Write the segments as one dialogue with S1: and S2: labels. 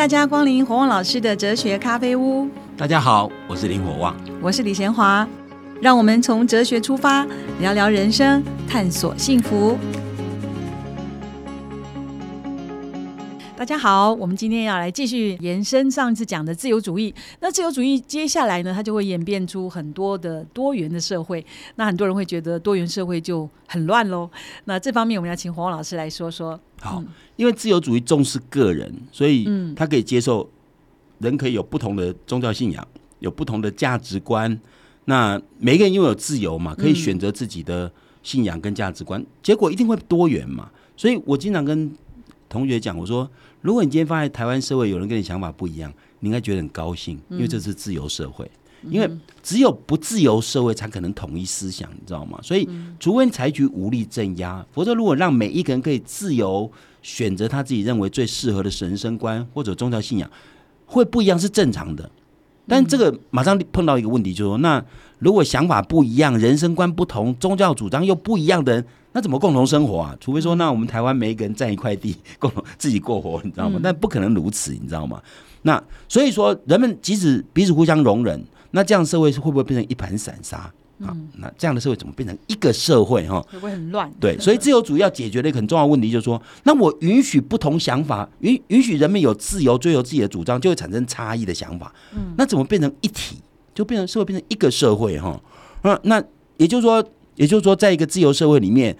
S1: 大家光临火旺老师的哲学咖啡屋。
S2: 大家好，我是林火旺，
S1: 我是李贤华。让我们从哲学出发，聊聊人生，探索幸福。大家好，我们今天要来继续延伸上次讲的自由主义。那自由主义接下来呢，它就会演变出很多的多元的社会。那很多人会觉得多元社会就很乱喽。那这方面我们要请黄老师来说说。
S2: 好，因为自由主义重视个人，所以他可以接受人可以有不同的宗教信仰，有不同的价值观。那每个人拥有自由嘛，可以选择自己的信仰跟价值观，结果一定会多元嘛。所以我经常跟同学讲，我说。如果你今天放在台湾社会，有人跟你想法不一样，你应该觉得很高兴，因为这是自由社会。因为只有不自由社会才可能统一思想，你知道吗？所以，除非采取武力镇压，否则如果让每一个人可以自由选择他自己认为最适合的神生观或者宗教信仰，会不一样是正常的。但这个马上碰到一个问题，就是说，那如果想法不一样、人生观不同、宗教主张又不一样的人。那怎么共同生活啊？除非说，那我们台湾每一个人占一块地，共同自己过活，你知道吗？但不可能如此，你知道吗？那所以说，人们即使彼此互相容忍，那这样社会是会不会变成一盘散沙？啊，那这样的社会怎么变成一个社会？哈，
S1: 会不会很乱？
S2: 对，所以自由主义要解决的一个很重要问题就是说，那我允许不同想法，允允许人们有自由追求自己的主张，就会产生差异的想法。嗯，那怎么变成一体？就变成社会变成一个社会？哈，那那也就是说。也就是说，在一个自由社会里面，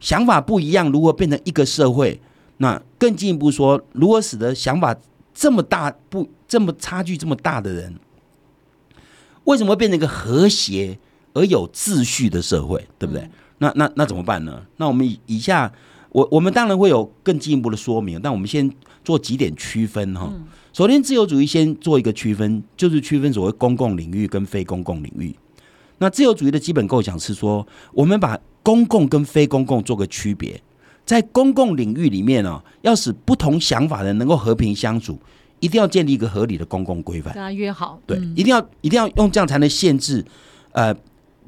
S2: 想法不一样，如何变成一个社会，那更进一步说，如何使得想法这么大不这么差距这么大的人，为什么会变成一个和谐而有秩序的社会？对不对？那那那怎么办呢？那我们以以下，我我们当然会有更进一步的说明，但我们先做几点区分哈。首先，自由主义先做一个区分，就是区分所谓公共领域跟非公共领域。那自由主义的基本构想是说，我们把公共跟非公共做个区别，在公共领域里面呢，要使不同想法的人能够和平相处，一定要建立一个合理的公共规范。
S1: 跟他约好，
S2: 对，一定要一定要用这样才能限制呃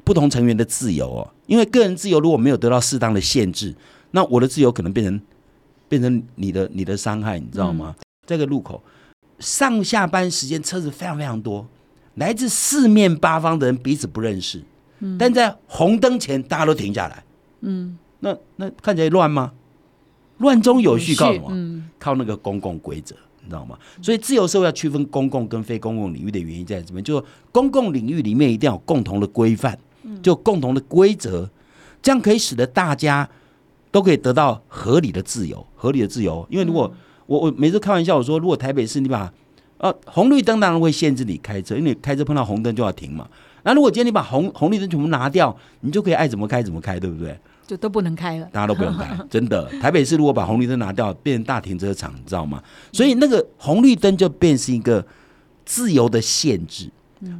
S2: 不同成员的自由哦。因为个人自由如果没有得到适当的限制，那我的自由可能变成变成你的你的伤害，你知道吗？这个路口上下班时间车子非常非常多。来自四面八方的人彼此不认识，但在红灯前大家都停下来。嗯，那那看起来乱吗？乱中有序，靠什么？靠那个公共规则，你知道吗？所以自由社会要区分公共跟非公共领域的原因在这边？就公共领域里面一定要有共同的规范，就共同的规则，这样可以使得大家都可以得到合理的自由，合理的自由。因为如果我我每次开玩笑我说，如果台北市你把呃，红绿灯当然会限制你开车，因为你开车碰到红灯就要停嘛。那如果今天你把红红绿灯全部拿掉，你就可以爱怎么开怎么开，对不对？
S1: 就都不能开了，
S2: 大家都不用开，真的。台北市如果把红绿灯拿掉，变成大停车场，你知道吗？所以那个红绿灯就变成一个自由的限制。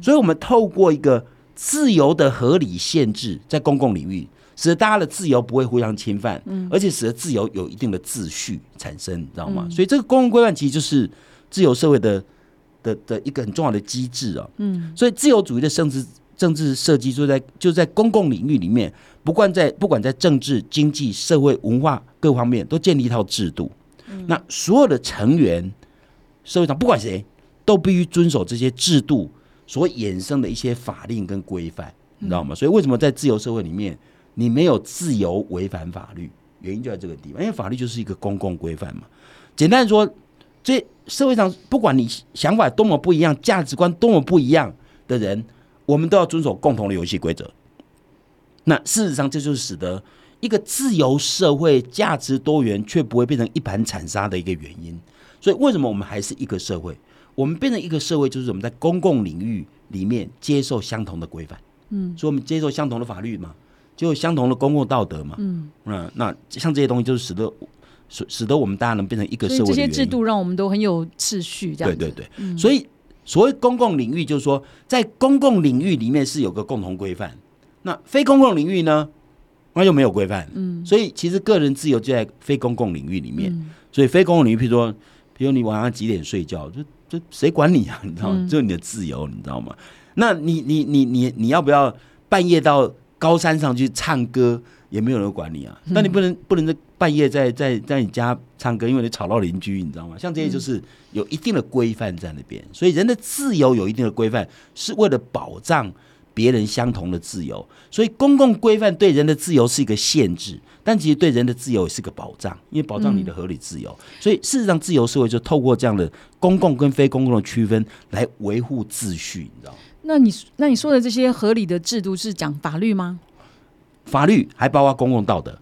S2: 所以我们透过一个自由的合理限制，在公共领域，使得大家的自由不会互相侵犯，而且使得自由有一定的秩序产生，你知道吗？所以这个公共规范其实就是。自由社会的的的一个很重要的机制啊，嗯，所以自由主义的政治政治设计就在就在公共领域里面，不管在不管在政治、经济、社会、文化各方面，都建立一套制度。那所有的成员，社会上不管谁，都必须遵守这些制度所衍生的一些法令跟规范，你知道吗？所以为什么在自由社会里面，你没有自由违反法律？原因就在这个地方，因为法律就是一个公共规范嘛。简单说。这社会上，不管你想法多么不一样，价值观多么不一样的人，我们都要遵守共同的游戏规则。那事实上，这就是使得一个自由社会价值多元却不会变成一盘惨沙的一个原因。所以，为什么我们还是一个社会？我们变成一个社会，就是我们在公共领域里面接受相同的规范。嗯，所以我们接受相同的法律嘛，就相同的公共道德嘛。嗯，那，那像这些东西，就是使得。使使得我们大家能变成一个社会，
S1: 这些制度让我们都很有秩序。这样
S2: 对对对，所以所谓公共领域，就是说在公共领域里面是有个共同规范。那非公共领域呢，那就没有规范。嗯，所以其实个人自由就在非公共领域里面。所以非公共领域，譬如说，比如你晚上几点睡觉，就就谁管你啊？你知道吗？就你的自由，你知道吗？那你你你你你要不要半夜到高山上去唱歌？也没有人管你啊。那你不能不能在半夜在在在你家唱歌，因为你吵到邻居，你知道吗？像这些就是有一定的规范在那边，所以人的自由有一定的规范，是为了保障别人相同的自由。所以公共规范对人的自由是一个限制，但其实对人的自由也是个保障，因为保障你的合理自由。所以事实上，自由社会就透过这样的公共跟非公共的区分来维护秩序，你知道吗？
S1: 那你那你说的这些合理的制度是讲法律吗？
S2: 法律还包括公共道德。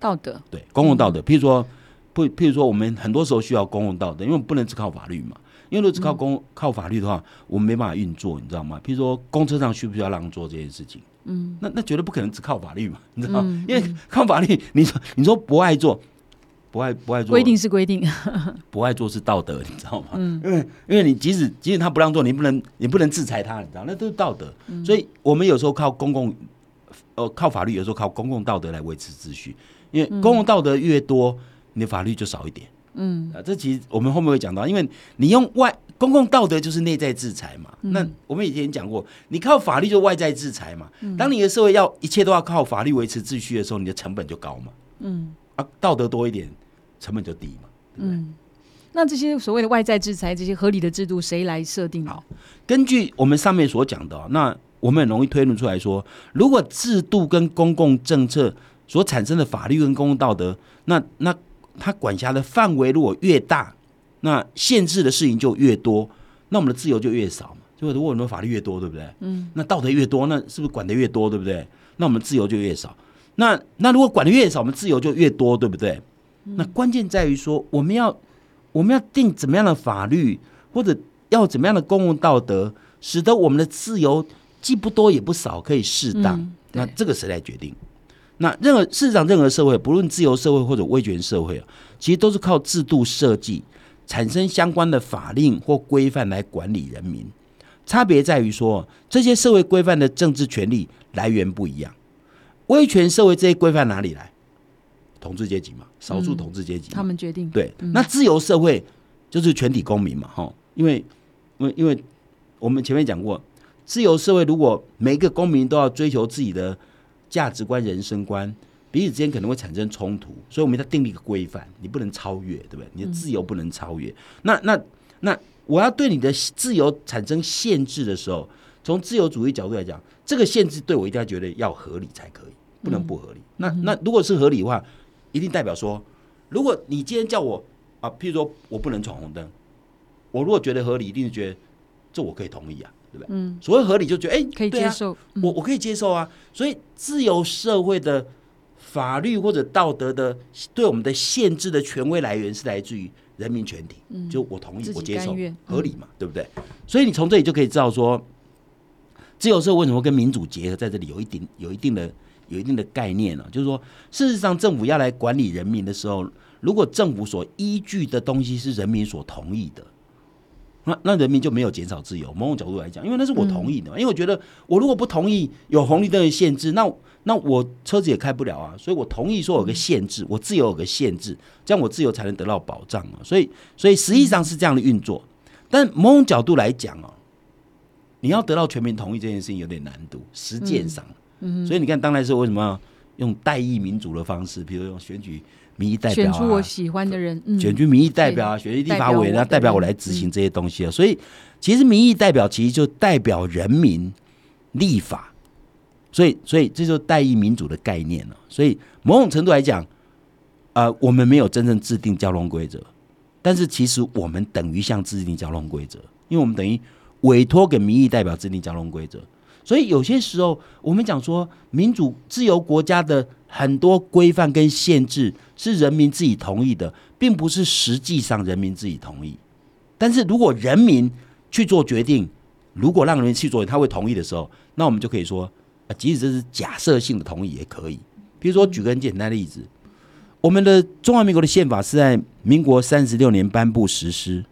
S1: 道德
S2: 对公共道德，譬如说，不，譬如说，我们很多时候需要公共道德，因为不能只靠法律嘛。因为如果只靠公靠法律的话，我们没办法运作，你知道吗？譬如说，公车上需不需要让座这件事情？嗯，那那绝对不可能只靠法律嘛，你知道吗？因为靠法律，你说你说不爱做，不爱不爱做，
S1: 规定是规定，
S2: 不爱做是道德，你知道吗？嗯，因为因为你即使即使他不让座，你不能你不能制裁他，你知道，那都是道德。所以我们有时候靠公共，呃，靠法律，有时候靠公共道德来维持秩序。因为公共道德越多，你的法律就少一点。嗯，啊，这其实我们后面会讲到，因为你用外公共道德就是内在制裁嘛。那我们以前讲过，你靠法律就外在制裁嘛。当你的社会要一切都要靠法律维持秩序的时候，你的成本就高嘛。嗯，啊，道德多一点，成本就低嘛。嗯，
S1: 那这些所谓的外在制裁，这些合理的制度，谁来设定？
S2: 好，根据我们上面所讲的，那我们很容易推论出来说，如果制度跟公共政策。所产生的法律跟公共道德，那那它管辖的范围如果越大，那限制的事情就越多，那我们的自由就越少嘛。就如果我们法律越多，对不对？嗯。那道德越多，那是不是管的越多，对不对？那我们自由就越少。那那如果管的越少，我们自由就越多，对不对？那关键在于说，我们要我们要定怎么样的法律，或者要怎么样的公共道德，使得我们的自由既不多也不少，可以适当。那这个谁来决定？那任何事实上，任何社会，不论自由社会或者威权社会啊，其实都是靠制度设计产生相关的法令或规范来管理人民。差别在于说，这些社会规范的政治权利来源不一样。威权社会这些规范哪里来？统治阶级嘛，少数统治阶级
S1: 他们决定。
S2: 对，那自由社会就是全体公民嘛，哈，因为，因为，因为我们前面讲过，自由社会如果每一个公民都要追求自己的。价值观、人生观彼此之间可能会产生冲突，所以我们要定立一个规范，你不能超越，对不对？你的自由不能超越。那、那、那，我要对你的自由产生限制的时候，从自由主义角度来讲，这个限制对我一定要觉得要合理才可以，不能不合理。那、那如果是合理的话，一定代表说，如果你今天叫我啊，譬如说我不能闯红灯，我如果觉得合理，一定是觉得这我可以同意啊。对不对？嗯，所谓合理就觉得哎，
S1: 可以接受，
S2: 我我可以接受啊。所以自由社会的法律或者道德的对我们的限制的权威来源是来自于人民全体，嗯就我同意，我接受，合理嘛，对不对？所以你从这里就可以知道说，自由社会为什么跟民主结合，在这里有一定有一定的有一定的概念了。就是说，事实上政府要来管理人民的时候，如果政府所依据的东西是人民所同意的。那那人民就没有减少自由。某种角度来讲，因为那是我同意的，因为我觉得我如果不同意有红绿灯的限制，那那我车子也开不了啊。所以我同意说有个限制，我自由有个限制，这样我自由才能得到保障啊。所以所以实际上是这样的运作。但某种角度来讲哦，你要得到全民同意这件事情有点难度，实践上。嗯，所以你看当代社会为什么要用代议民主的方式，比如用选举。民意代表啊，
S1: 选出我喜欢的人，嗯
S2: 选出民意代表啊，选出立法委员，代表我来执行这些东西啊。所以，其实民意代表其实就代表人民立法，所以，所以这就代议民主的概念了。所以，某种程度来讲，呃，我们没有真正制定交通规则，但是其实我们等于像制定交通规则，因为我们等于委托给民意代表制定交通规则。所以有些时候，我们讲说民主自由国家的很多规范跟限制是人民自己同意的，并不是实际上人民自己同意。但是如果人民去做决定，如果让人民去做，他会同意的时候，那我们就可以说，啊，即使这是假设性的同意也可以。比如说，举个很简单的例子，我们的中华民国的宪法是在民国三十六年颁布实施。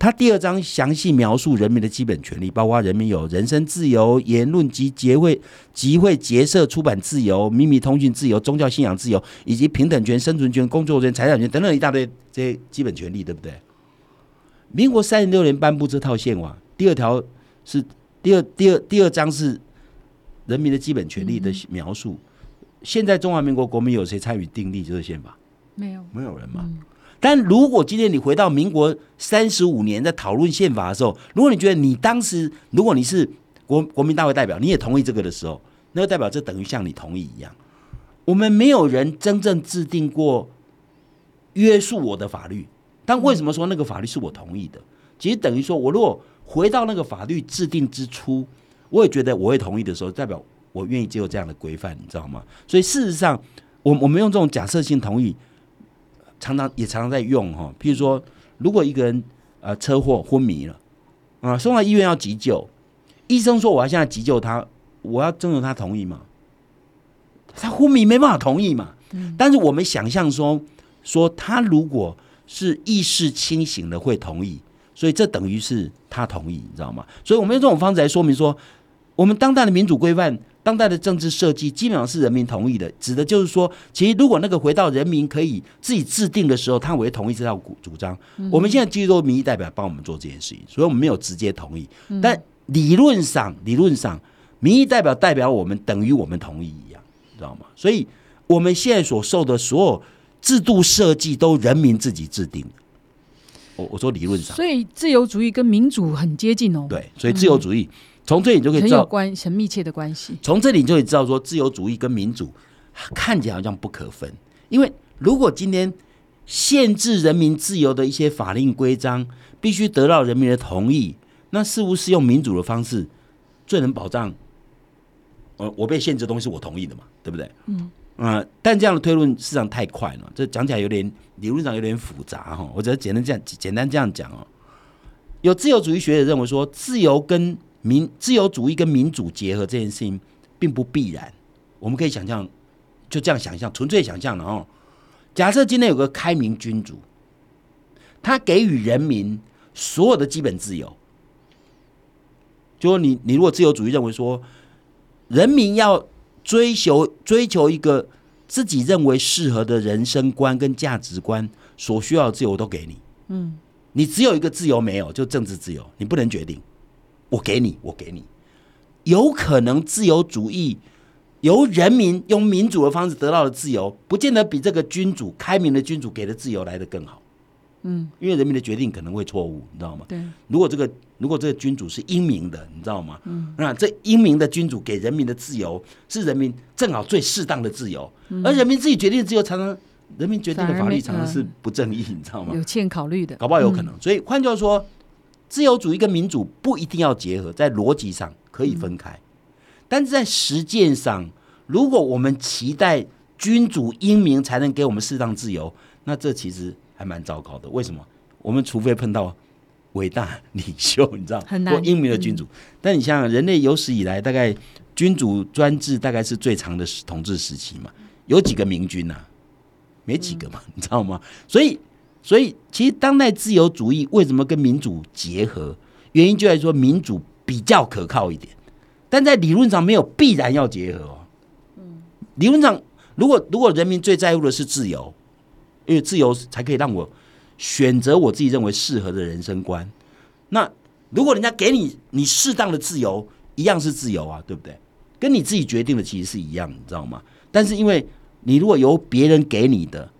S2: 他第二章详细描述人民的基本权利，包括人民有人身自由、言论及结会、集会、结社、出版自由、秘密通讯自由、宗教信仰自由，以及平等权、生存权、工作权、财产权等等一大堆这些基本权利，对不对？民国三十六年颁布这套宪法，第二条是第二第二第二章是人民的基本权利的描述，现在中华民国国民有谁参与订立这个宪法？
S1: 没有，
S2: 没有人嘛。但如果今天你回到民国三十五年在讨论宪法的时候，如果你觉得你当时如果你是国国民大会代表，你也同意这个的时候，那就代表这等于像你同意一样。我们没有人真正制定过约束我的法律，但为什么说那个法律是我同意的？其实等于说我如果回到那个法律制定之初，我也觉得我会同意的时候，代表我愿意接受这样的规范，你知道吗？所以事实上，我我们用这种假设性同意。常常也常常在用哈，譬如说，如果一个人呃车祸昏迷了啊，送到医院要急救，医生说我要现在急救他，我要征求他同意吗？他昏迷没办法同意嘛。但是我们想象说，说他如果是意识清醒的会同意，所以这等于是他同意，你知道吗？所以我们用这种方式来说明说，我们当代的民主规范。当代的政治设计基本上是人民同意的，指的就是说，其实如果那个回到人民可以自己制定的时候，他会同意这套主张。我们现在其实都民意代表帮我们做这件事情，所以我们没有直接同意。但理论上，理论上，民意代表代表我们等于我们同意一样，知道吗？所以我们现在所受的所有制度设计都人民自己制定的。我我说理论上，
S1: 所以自由主义跟民主很接近哦。
S2: 对，所以自由主义。从这里就可以知道
S1: 关很密切的关系。
S2: 从这里就可以知道说，自由主义跟民主看起来好像不可分。因为如果今天限制人民自由的一些法令规章必须得到人民的同意，那似乎是用民主的方式最能保障。我我被限制的东西我同意的嘛，对不对？嗯啊，但这样的推论事实上太快了，这讲起来有点理论上有点复杂哈。我只要简单这样简单这样讲哦。有自由主义学者认为说，自由跟民自由主义跟民主结合这件事情并不必然，我们可以想象，就这样想象，纯粹想象的哦。假设今天有个开明君主，他给予人民所有的基本自由，就说你你如果自由主义认为说，人民要追求追求一个自己认为适合的人生观跟价值观，所需要的自由都给你，嗯，你只有一个自由没有，就政治自由，你不能决定。我给你，我给你，有可能自由主义由人民用民主的方式得到的自由，不见得比这个君主开明的君主给的自由来的更好。嗯，因为人民的决定可能会错误，你知道吗？
S1: 对。
S2: 如果这个如果这个君主是英明的，你知道吗？嗯。那这英明的君主给人民的自由是人民正好最适当的自由，而人民自己决定的自由常常人民决定的法律常常是不正义，你知道吗？
S1: 有欠考虑的，
S2: 搞不好有可能。所以换句话说。自由主义跟民主不一定要结合，在逻辑上可以分开，但是在实践上，如果我们期待君主英明才能给我们适当自由，那这其实还蛮糟糕的。为什么？我们除非碰到伟大领袖，你知道，
S1: 很难
S2: 英明的君主。但你想想，人类有史以来大概君主专制大概是最长的统治时期嘛？有几个明君呐？没几个嘛，你知道吗？所以。所以，其实当代自由主义为什么跟民主结合？原因就在说民主比较可靠一点，但在理论上没有必然要结合哦。嗯，理论上，如果如果人民最在乎的是自由，因为自由才可以让我选择我自己认为适合的人生观。那如果人家给你你适当的自由，一样是自由啊，对不对？跟你自己决定的其实是一样，你知道吗？但是因为你如果由别人给你的。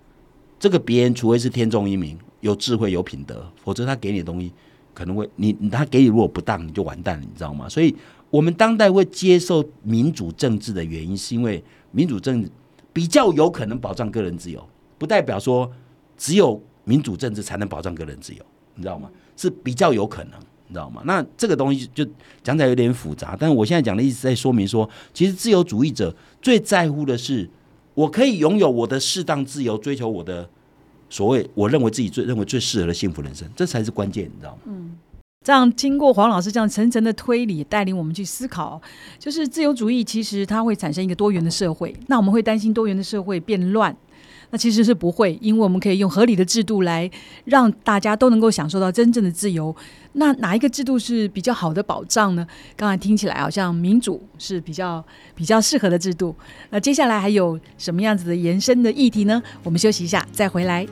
S2: 这个别人除非是天纵英明、有智慧、有品德，否则他给你的东西可能会你他给你如果不当，你就完蛋了，你知道吗？所以，我们当代会接受民主政治的原因，是因为民主政治比较有可能保障个人自由，不代表说只有民主政治才能保障个人自由，你知道吗？是比较有可能，你知道吗？那这个东西就讲起来有点复杂，但是我现在讲的意思在说明说，其实自由主义者最在乎的是。我可以拥有我的适当自由，追求我的所谓我认为自己最认为最适合的幸福人生，这才是关键，你知道吗？嗯，
S1: 这样经过黄老师这样层层的推理，带领我们去思考，就是自由主义其实它会产生一个多元的社会，那我们会担心多元的社会变乱。那其实是不会，因为我们可以用合理的制度来让大家都能够享受到真正的自由。那哪一个制度是比较好的保障呢？刚才听起来好像民主是比较比较适合的制度。那接下来还有什么样子的延伸的议题呢？我们休息一下，再回来。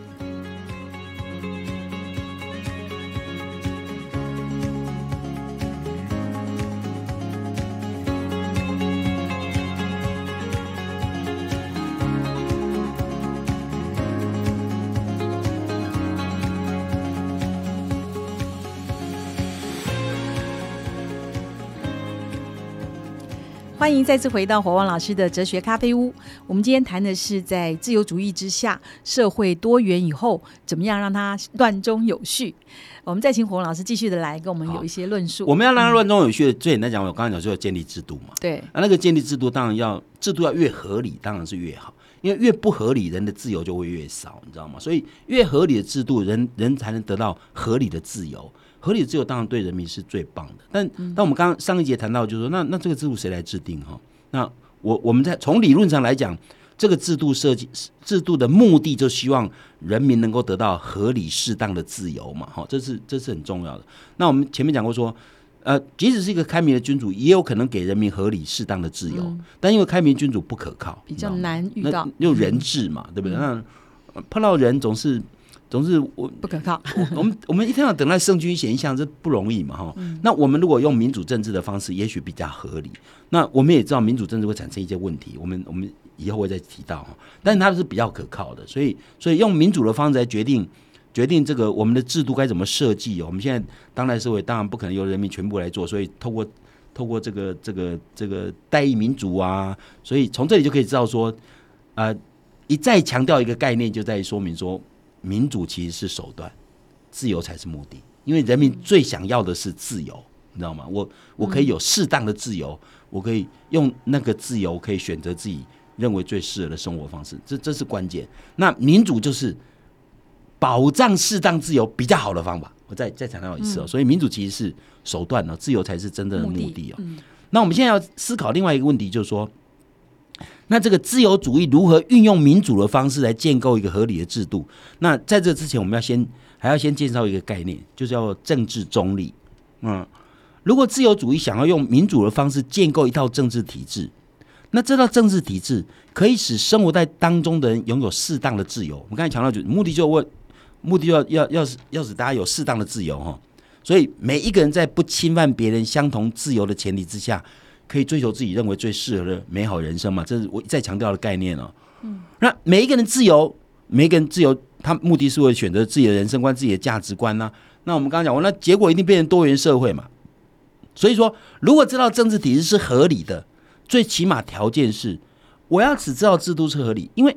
S1: 欢迎再次回到火旺老师的哲学咖啡屋。我们今天谈的是在自由主义之下，社会多元以后，怎么样让它乱中有序？我们再请火旺老师继续的来跟我们有一些论述。
S2: 我们要让它乱中有序，最简单讲，我刚才讲说要建立制度嘛。
S1: 对，
S2: 啊，那个建立制度当然要制度要越合理，当然是越好，因为越不合理，人的自由就会越少，你知道吗？所以越合理的制度，人人才能得到合理的自由。合理的自由当然对人民是最棒的，但但我们刚刚上一节谈到，就是说，那那这个制度谁来制定哈？那我我们在从理论上来讲，这个制度设计制度的目的，就希望人民能够得到合理适当的自由嘛，哈，这是这是很重要的。那我们前面讲过说，呃，即使是一个开明的君主，也有可能给人民合理适当的自由，但因为开明君主不可靠，
S1: 比较难遇到，
S2: 又人治嘛，对不对？那碰到人总是。总是我
S1: 不可靠。
S2: 我们我们一天要等待圣君显象，这不容易嘛哈。那我们如果用民主政治的方式，也许比较合理。那我们也知道民主政治会产生一些问题，我们我们以后会再提到哈。但是它是比较可靠的，所以所以用民主的方式来决定决定这个我们的制度该怎么设计。我们现在当代社会当然不可能由人民全部来做，所以透过透过这个这个这个代议民主啊，所以从这里就可以知道说，呃，一再强调一个概念，就在于说明说。民主其实是手段，自由才是目的。因为人民最想要的是自由，你知道吗？我我可以有适当的自由，我可以用那个自由可以选择自己认为最适合的生活方式，这这是关键。那民主就是保障适当自由比较好的方法。我再再强调一次哦，所以民主其实是手段哦，自由才是真正的目的哦。那我们现在要思考另外一个问题，就是说。那这个自由主义如何运用民主的方式来建构一个合理的制度？那在这之前，我们要先还要先介绍一个概念，就是叫政治中立。嗯，如果自由主义想要用民主的方式建构一套政治体制，那这套政治体制可以使生活在当中的人拥有适当的自由。我们刚才强调，就目的就问，目的要要要使要使大家有适当的自由哈。所以每一个人在不侵犯别人相同自由的前提之下。可以追求自己认为最适合的美好人生嘛？这是我再强调的概念哦。嗯，那每一个人自由，每一个人自由，他目的是为了选择自己的人生观、自己的价值观呢。那我们刚刚讲过，那结果一定变成多元社会嘛。所以说，如果知道政治体制是合理的，最起码条件是，我要只知道制度是合理，因为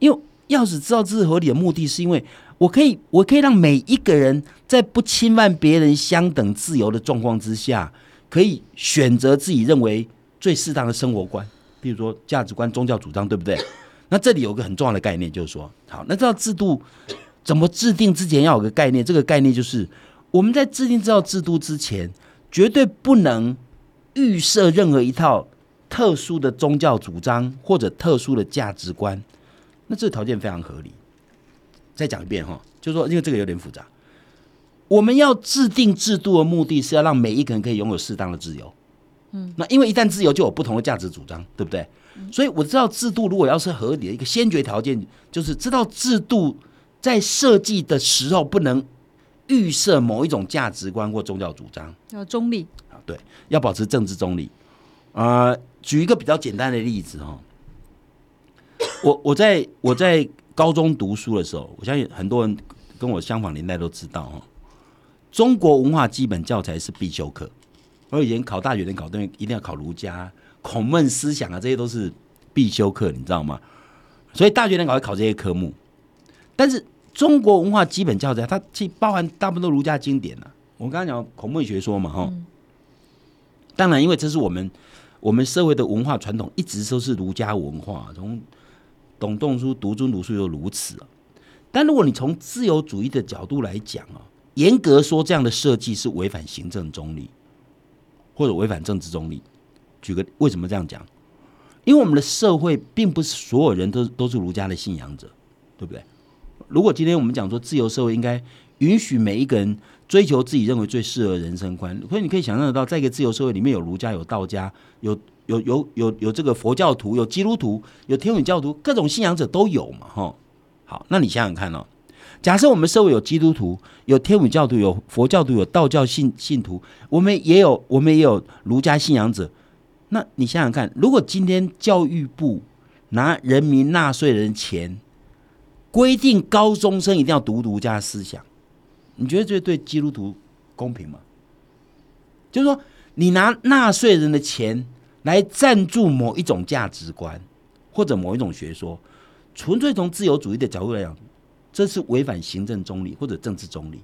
S2: 因为要使知道制度合理的目的是因为我可以我可以让每一个人在不侵犯别人相等自由的状况之下。可以选择自己认为最适当的生活观，比如说价值观、宗教主张，对不对？那这里有个很重要的概念，就是说，好，那这套制度怎么制定之前要有个概念，这个概念就是我们在制定这套制度之前，绝对不能预设任何一套特殊的宗教主张或者特殊的价值观。那这个条件非常合理。再讲一遍哈，就是说，因为这个有点复杂。我们要制定制度的目的是要让每一个人可以拥有适当的自由。嗯，那因为一旦自由，就有不同的价值主张，对不对？所以我知道制度如果要是合理的一个先决条件，就是知道制度在设计的时候不能预设某一种价值观或宗教主张，
S1: 要中立
S2: 啊，对，要保持政治中立。啊，举一个比较简单的例子哈，我我在我在高中读书的时候，我相信很多人跟我相仿年代都知道哦。中国文化基本教材是必修课，我以前考大学、连考东西一定要考儒家、孔孟思想啊，这些都是必修课，你知道吗？所以大学能考会考这些科目。但是中国文化基本教材它既包含大部分都儒家经典了。我刚刚讲孔孟学说嘛，哈。当然，因为这是我们我们社会的文化传统，一直都是儒家文化，从董仲舒独尊儒术又如此。但如果你从自由主义的角度来讲啊。严格说，这样的设计是违反行政中立，或者违反政治中立。举个为什么这样讲？因为我们的社会并不是所有人都都是儒家的信仰者，对不对？如果今天我们讲说自由社会应该允许每一个人追求自己认为最适合人生观，所以你可以想象得到，在一个自由社会里面有儒家、有道家、有有有有有这个佛教徒、有基督徒、有天主教徒，各种信仰者都有嘛，哈。好，那你想想看哦。假设我们社会有基督徒、有天主教徒、有佛教徒、有道教信信徒，我们也有我们也有儒家信仰者。那你想想看，如果今天教育部拿人民纳税人钱，规定高中生一定要读儒家思想，你觉得这对基督徒公平吗？就是说，你拿纳税人的钱来赞助某一种价值观或者某一种学说，纯粹从自由主义的角度来讲，这是违反行政中立或者政治中立。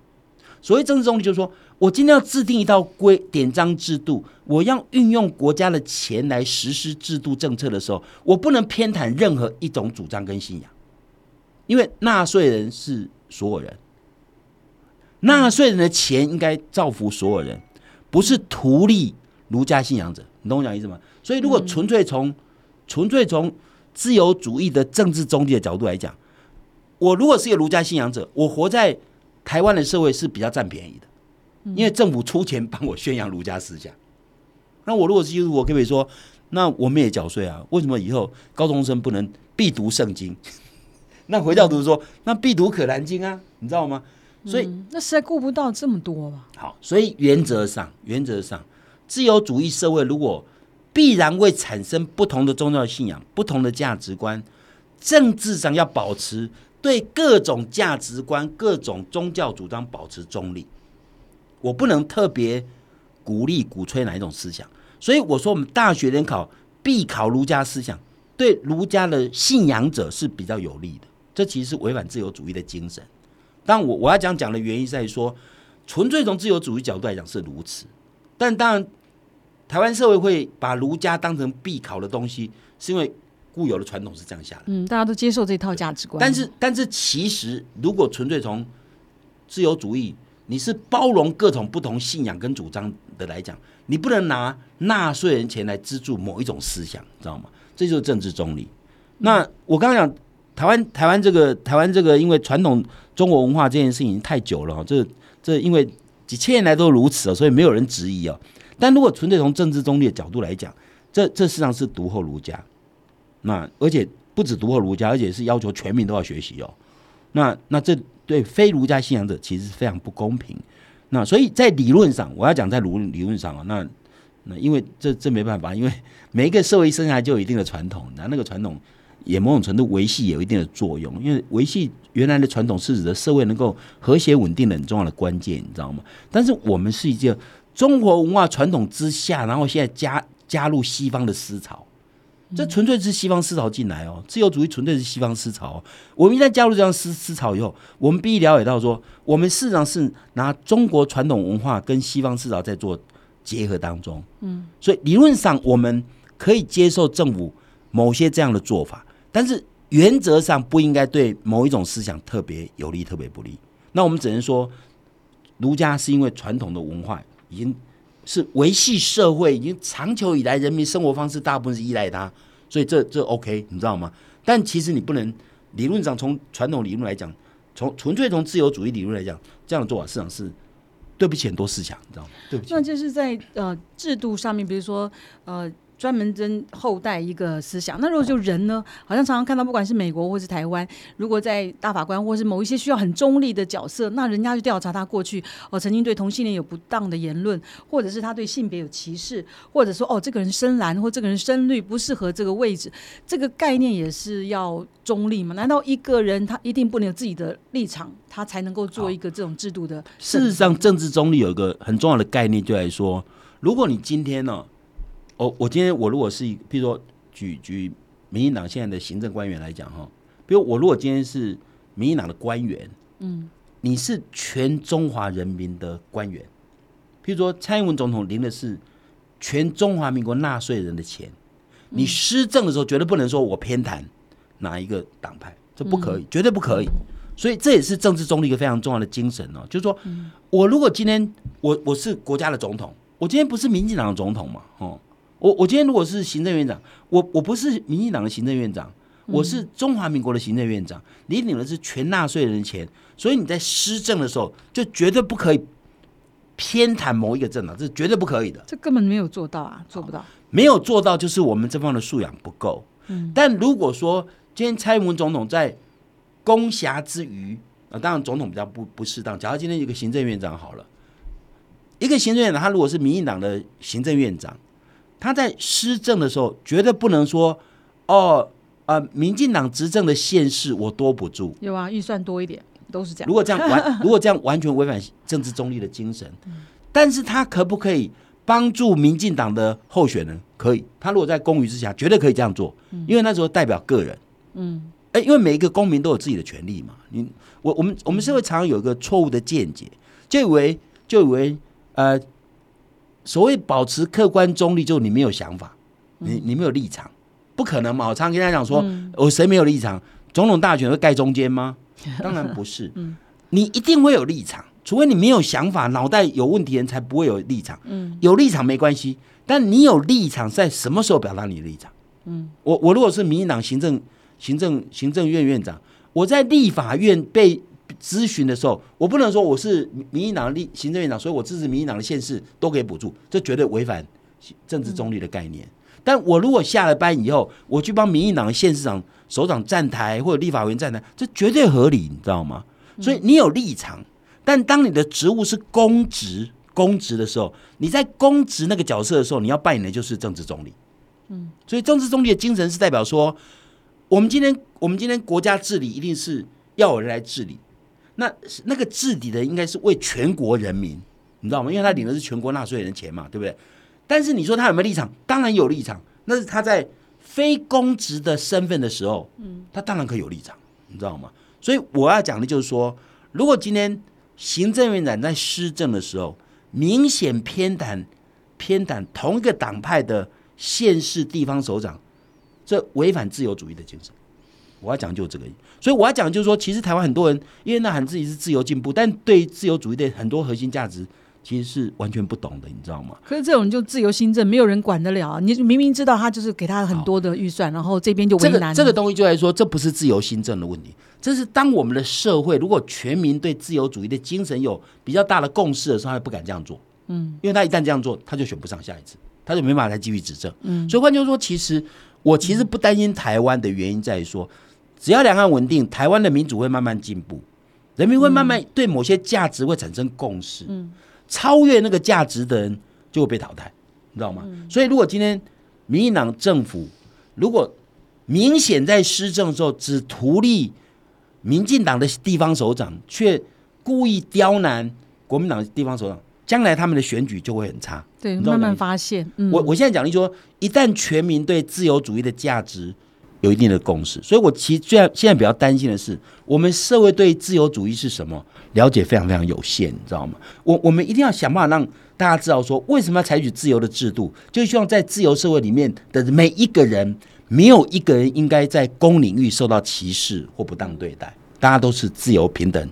S2: 所谓政治中立，就是说我今天要制定一套规典章制度，我要运用国家的钱来实施制度政策的时候，我不能偏袒任何一种主张跟信仰，因为纳税人是所有人，纳税人的钱应该造福所有人，不是图利儒家信仰者。你懂我讲意思吗？所以，如果纯粹从纯粹从自由主义的政治中立的角度来讲，我如果是一个儒家信仰者，我活在台湾的社会是比较占便宜的，因为政府出钱帮我宣扬儒家思想。那我如果是基督徒，我可以说，那我们也缴税啊？为什么以后高中生不能必读圣经？那回教徒说，那必读可兰经啊，你知道吗？所以、
S1: 嗯那实在顾不到这么多吧？
S2: 好，所以原则上，原则上，自由主义社会如果必然会产生不同的宗教信仰、不同的价值观，政治上要保持对各种价值观、各种宗教主张保持中立。我不能特别鼓励、鼓吹哪一种思想，所以我说我们大学联考必考儒家思想，对儒家的信仰者是比较有利的。这其实是违反自由主义的精神。但我我要讲讲的原因在于说，纯粹从自由主义角度来讲是如此，但当然，台湾社会会把儒家当成必考的东西，是因为固有的传统是这样下来。
S1: 嗯，大家都接受这套价值观，
S2: 但是，但是其实如果纯粹从自由主义，你是包容各种不同信仰跟主张的来讲，你不能拿纳税人钱来资助某一种思想，知道吗？这就是政治中立。那我刚刚讲台湾，台湾这个台湾这个，因为传统中国文化这件事情太久了哈，这这因为几千年来都如此哦，所以没有人质疑哦。但如果纯粹从政治中立的角度来讲，这这实际上是独后儒家。那而且不止独后儒家，而且是要求全民都要学习哦。那那这对非儒家信仰者其实是非常不公平。那所以在理论上，我要讲在理理论上啊，那那因为这这没办法，因为每一个社会生下来就有一定的传统，那那个传统也某种程度维系有一定的作用，因为维系原来的传统是指的社会能够和谐稳定的很重要的关键，你知道吗？但是我们是一件中国文化传统之下，然后现在加加入西方的思潮。这纯粹是西方思潮进来哦，自由主义纯粹是西方思潮、哦。我们一旦加入这样思思潮以后，我们必须了解到说，我们事实上是拿中国传统文化跟西方思潮在做结合当中。嗯，所以理论上我们可以接受政府某些这样的做法，但是原则上不应该对某一种思想特别有利、特别不利。那我们只能说，儒家是因为传统的文化已经。是维系社会已经长久以来人民生活方式大部分是依赖它，所以这这 OK，你知道吗？但其实你不能理论上从传统理论来讲，从纯粹从自由主义理论来讲，这样的做法市场是对不起很多思想，你知道吗？对不起。
S1: 那就是在呃制度上面，比如说呃。专门针后代一个思想，那如果就人呢？好像常常看到，不管是美国或是台湾，如果在大法官或是某一些需要很中立的角色，那人家去调查他过去哦曾经对同性恋有不当的言论，或者是他对性别有歧视，或者说哦这个人深蓝或这个人深绿不适合这个位置，这个概念也是要中立吗？难道一个人他一定不能有自己的立场，他才能够做一个这种制度的？
S2: 事实上，政治中立有一个很重要的概念，就来说，如果你今天呢？我我今天我如果是，比如说举举民进党现在的行政官员来讲哈，比如我如果今天是民进党的官员，嗯，你是全中华人民的官员，譬如说蔡英文总统领的是全中华民国纳税人的钱，你施政的时候绝对不能说我偏袒哪一个党派，这不可以，绝对不可以。所以这也是政治中的一个非常重要的精神哦，就是说我如果今天我我是国家的总统，我今天不是民进党的总统嘛，哦。我我今天如果是行政院长，我我不是民进党的行政院长，我是中华民国的行政院长，你领的是全纳税人的钱，所以你在施政的时候就绝对不可以偏袒某一个政党，这是绝对不可以的。
S1: 这根本没有做到啊，做不到。
S2: 没有做到就是我们这方的素养不够。嗯，但如果说今天蔡英文总统在攻辖之余啊，当然总统比较不不适当。假如今天有个行政院长好了，一个行政院长他如果是民进党的行政院长。他在施政的时候，绝对不能说哦，呃，民进党执政的县市我多补助，
S1: 有啊，预算多一点，都是这样。
S2: 如果这样完，如果这样完全违反政治中立的精神，但是他可不可以帮助民进党的候选人，可以。他如果在公余之下，绝对可以这样做，因为那时候代表个人。嗯，哎，因为每一个公民都有自己的权利嘛。你我我们我们社会常常有一个错误的见解，就以为就以为呃，所谓保持客观中立，就是你没有想法，你你没有立场，不可能嘛。我常常跟他讲说，我谁没有立场？总统大选会盖中间吗？当然不是。你一定会有立场，除非你没有想法，脑袋有问题人才不会有立场。嗯，有立场没关系，但你有立场，在什么时候表达你的立场？嗯，我我如果是民进党行政行政行政院院长，我在立法院被咨询的时候，我不能说我是民进党的立行政院长，所以我支持民进党的县市都给补助，这绝对违反政治中立的概念。但我如果下了班以后，我去帮民进党的县市长首长站台或者立法委员站台，这绝对合理，你知道吗？所以你有立场，但当你的职务是公职、公职的时候，你在公职那个角色的时候，你要扮演的就是政治中立。嗯，所以政治中立的精神是代表说，我们今天我们今天国家治理一定是要有人来治理，那那个治理的应该是为全国人民，你知道吗？因为他领的是全国纳税人的钱嘛，对不对？但是你说他有没有立场？当然有立场，那是他在非公职的身份的时候，嗯，他当然可以有立场，你知道吗？所以我要讲的就是说，如果今天行政院长在施政的时候，明显偏袒偏袒同一个党派的县市地方首长，这违反自由主义的精神。我要讲就这个，所以我要讲就是说，其实台湾很多人因为那喊自己是自由进步，但对自由主义的很多核心价值。其实是完全不懂的，你知道吗？
S1: 可是这种就自由新政，没有人管得了。你明明知道他就是给他很多的预算，然后这边就为难。
S2: 这个东西就来说，这不是自由新政的问题，这是当我们的社会如果全民对自由主义的精神有比较大的共识的时候，他不敢这样做。嗯，因为他一旦这样做，他就选不上下一次，他就没办法再继续执政。嗯，所以换句话说，其实我其实不担心台湾的原因在于说，只要两岸稳定，台湾的民主会慢慢进步，人民会慢慢对某些价值会产生共识。嗯。超越那个价值的人就会被淘汰，你知道吗？所以如果今天民进党政府如果明显在施政的时候只图利民进党的地方首长，却故意刁难国民党的地方首长，将来他们的选举就会很差。
S1: 对，慢慢发现。
S2: 我我现在讲的说，一旦全民对自由主义的价值有一定的共识，所以我其实现在现在比较担心的是，我们社会对自由主义是什么？了解非常非常有限，你知道吗？我我们一定要想办法让大家知道，说为什么要采取自由的制度，就希望在自由社会里面的每一个人，没有一个人应该在公领域受到歧视或不当对待，大家都是自由平等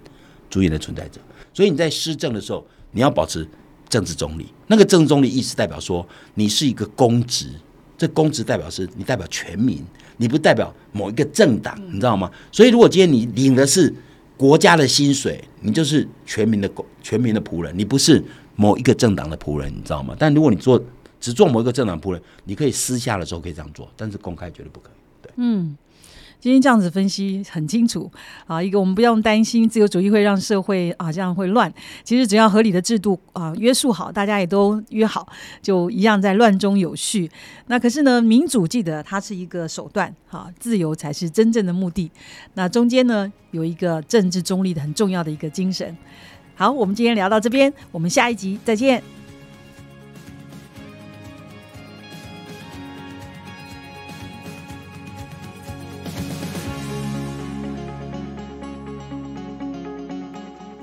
S2: 主义的存在者。所以你在施政的时候，你要保持政治中立。那个政治中立意思代表说，你是一个公职，这公职代表是你代表全民，你不代表某一个政党，你知道吗？所以如果今天你领的是。国家的薪水，你就是全民的全民的仆人，你不是某一个政党的仆人，你知道吗？但如果你做只做某一个政党仆人，你可以私下的时候可以这样做，但是公开绝对不可以。对，
S1: 嗯。今天这样子分析很清楚啊，一个我们不用担心自由主义会让社会啊这样会乱，其实只要合理的制度啊约束好，大家也都约好，就一样在乱中有序。那可是呢，民主记得它是一个手段，哈，自由才是真正的目的。那中间呢有一个政治中立的很重要的一个精神。好，我们今天聊到这边，我们下一集再见。